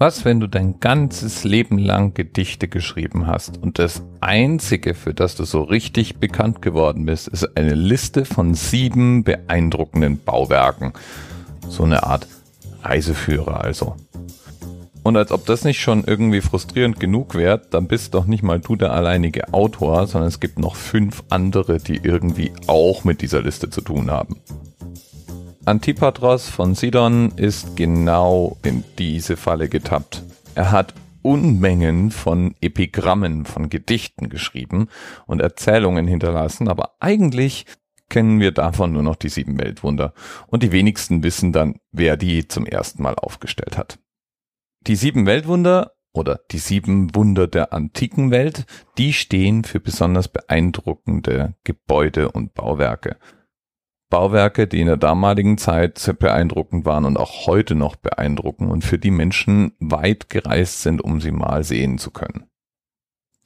Was, wenn du dein ganzes Leben lang Gedichte geschrieben hast und das einzige, für das du so richtig bekannt geworden bist, ist eine Liste von sieben beeindruckenden Bauwerken. So eine Art Reiseführer also. Und als ob das nicht schon irgendwie frustrierend genug wäre, dann bist doch nicht mal du der alleinige Autor, sondern es gibt noch fünf andere, die irgendwie auch mit dieser Liste zu tun haben. Antipatros von Sidon ist genau in diese Falle getappt. Er hat Unmengen von Epigrammen, von Gedichten geschrieben und Erzählungen hinterlassen, aber eigentlich kennen wir davon nur noch die sieben Weltwunder und die wenigsten wissen dann, wer die zum ersten Mal aufgestellt hat. Die sieben Weltwunder oder die sieben Wunder der antiken Welt, die stehen für besonders beeindruckende Gebäude und Bauwerke. Bauwerke, die in der damaligen Zeit sehr beeindruckend waren und auch heute noch beeindrucken und für die Menschen weit gereist sind, um sie mal sehen zu können.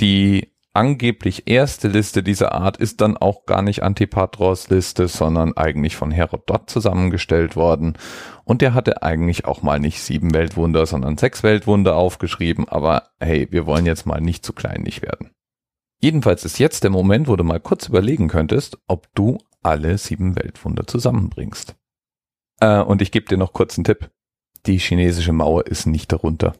Die angeblich erste Liste dieser Art ist dann auch gar nicht Antipatros Liste, sondern eigentlich von Herodot zusammengestellt worden. Und der hatte eigentlich auch mal nicht sieben Weltwunder, sondern sechs Weltwunder aufgeschrieben. Aber hey, wir wollen jetzt mal nicht zu kleinlich werden. Jedenfalls ist jetzt der Moment, wo du mal kurz überlegen könntest, ob du alle sieben Weltwunder zusammenbringst. Äh, und ich gebe dir noch kurz einen Tipp. Die chinesische Mauer ist nicht darunter.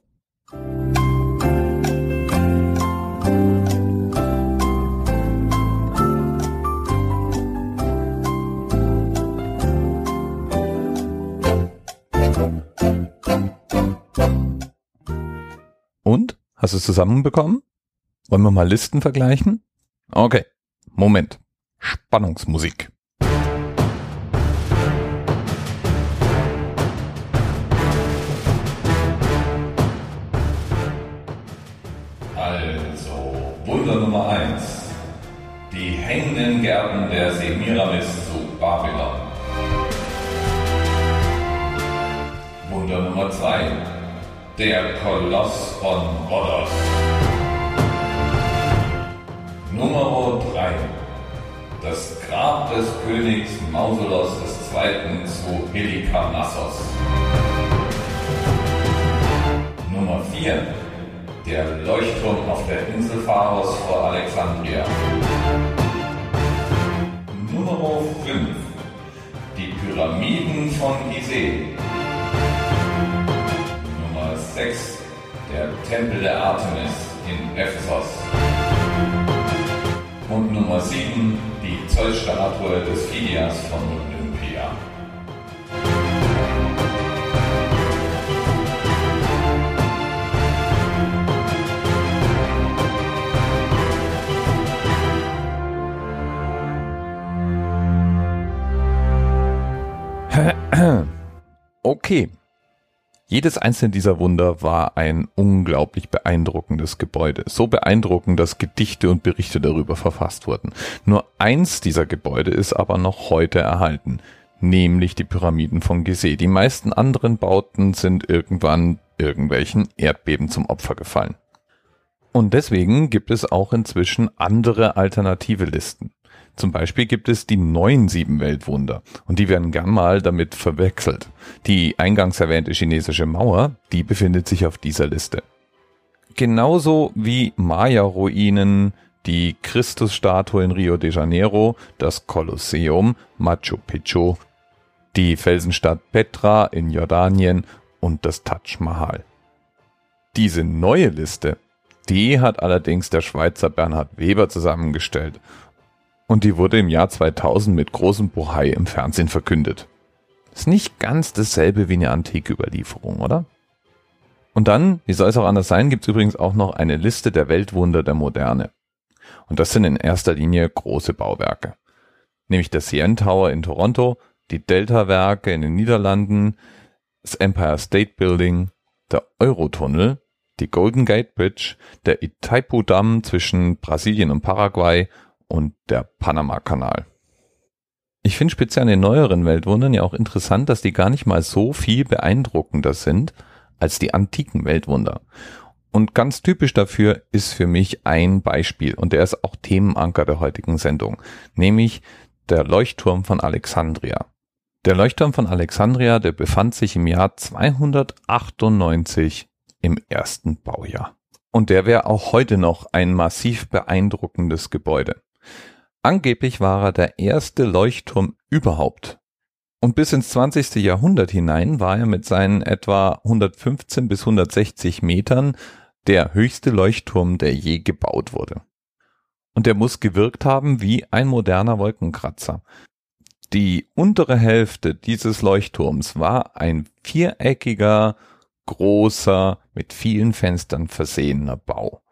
Und? Hast du es zusammenbekommen? Wollen wir mal Listen vergleichen? Okay, Moment. Spannungsmusik. Also, Wunder Nummer 1. Die hängenden Gärten der Semiramis zu Babylon. Wunder Nummer 2. Der Koloss von Rhodos. Nummer 3 das Grab des Königs Mausolos II. zu Helikarnassos. Nummer 4. Der Leuchtturm auf der Insel Pharos vor Alexandria. Nummer 5. Die Pyramiden von Gizeh. Nummer 6. Der Tempel der Artemis in Ephesus. Und Nummer 7 die Zollstatue des Phidias von Olympia. Okay. Jedes einzelne dieser Wunder war ein unglaublich beeindruckendes Gebäude. So beeindruckend, dass Gedichte und Berichte darüber verfasst wurden. Nur eins dieser Gebäude ist aber noch heute erhalten, nämlich die Pyramiden von Gizeh. Die meisten anderen Bauten sind irgendwann irgendwelchen Erdbeben zum Opfer gefallen. Und deswegen gibt es auch inzwischen andere alternative Listen. Zum Beispiel gibt es die neuen sieben Weltwunder und die werden gern mal damit verwechselt. Die eingangs erwähnte chinesische Mauer, die befindet sich auf dieser Liste. Genauso wie Maya-Ruinen, die Christusstatue in Rio de Janeiro, das Kolosseum, Machu Picchu, die Felsenstadt Petra in Jordanien und das Taj Mahal. Diese neue Liste, die hat allerdings der Schweizer Bernhard Weber zusammengestellt und die wurde im Jahr 2000 mit großem Bohai im Fernsehen verkündet. Ist nicht ganz dasselbe wie eine antike Überlieferung, oder? Und dann, wie soll es auch anders sein, gibt es übrigens auch noch eine Liste der Weltwunder der Moderne. Und das sind in erster Linie große Bauwerke. Nämlich der CN Tower in Toronto, die Delta-Werke in den Niederlanden, das Empire State Building, der Eurotunnel, die Golden Gate Bridge, der Itaipu-Damm zwischen Brasilien und Paraguay und der Panama-Kanal. Ich finde speziell an den neueren Weltwundern ja auch interessant, dass die gar nicht mal so viel beeindruckender sind als die antiken Weltwunder. Und ganz typisch dafür ist für mich ein Beispiel und der ist auch Themenanker der heutigen Sendung, nämlich der Leuchtturm von Alexandria. Der Leuchtturm von Alexandria, der befand sich im Jahr 298 im ersten Baujahr. Und der wäre auch heute noch ein massiv beeindruckendes Gebäude. Angeblich war er der erste Leuchtturm überhaupt. Und bis ins 20. Jahrhundert hinein war er mit seinen etwa 115 bis 160 Metern der höchste Leuchtturm, der je gebaut wurde. Und der muss gewirkt haben wie ein moderner Wolkenkratzer. Die untere Hälfte dieses Leuchtturms war ein viereckiger, großer, mit vielen Fenstern versehener Bau.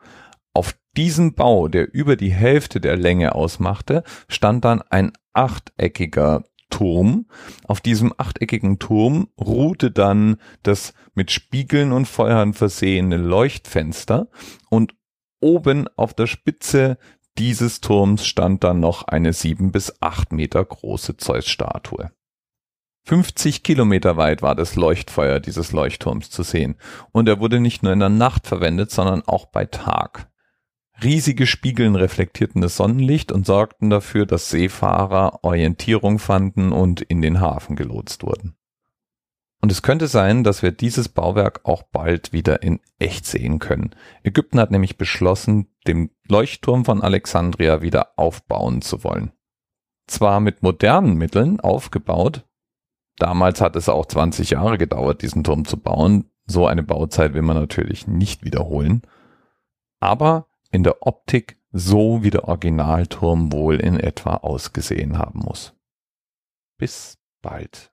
Diesem Bau, der über die Hälfte der Länge ausmachte, stand dann ein achteckiger Turm. Auf diesem achteckigen Turm ruhte dann das mit Spiegeln und Feuern versehene Leuchtfenster und oben auf der Spitze dieses Turms stand dann noch eine sieben bis acht Meter große Zeus-Statue. 50 Kilometer weit war das Leuchtfeuer dieses Leuchtturms zu sehen und er wurde nicht nur in der Nacht verwendet, sondern auch bei Tag. Riesige Spiegeln reflektierten das Sonnenlicht und sorgten dafür, dass Seefahrer Orientierung fanden und in den Hafen gelotst wurden. Und es könnte sein, dass wir dieses Bauwerk auch bald wieder in echt sehen können. Ägypten hat nämlich beschlossen, den Leuchtturm von Alexandria wieder aufbauen zu wollen. Zwar mit modernen Mitteln aufgebaut, damals hat es auch 20 Jahre gedauert, diesen Turm zu bauen, so eine Bauzeit will man natürlich nicht wiederholen, aber in der Optik so wie der Originalturm wohl in etwa ausgesehen haben muss. Bis bald.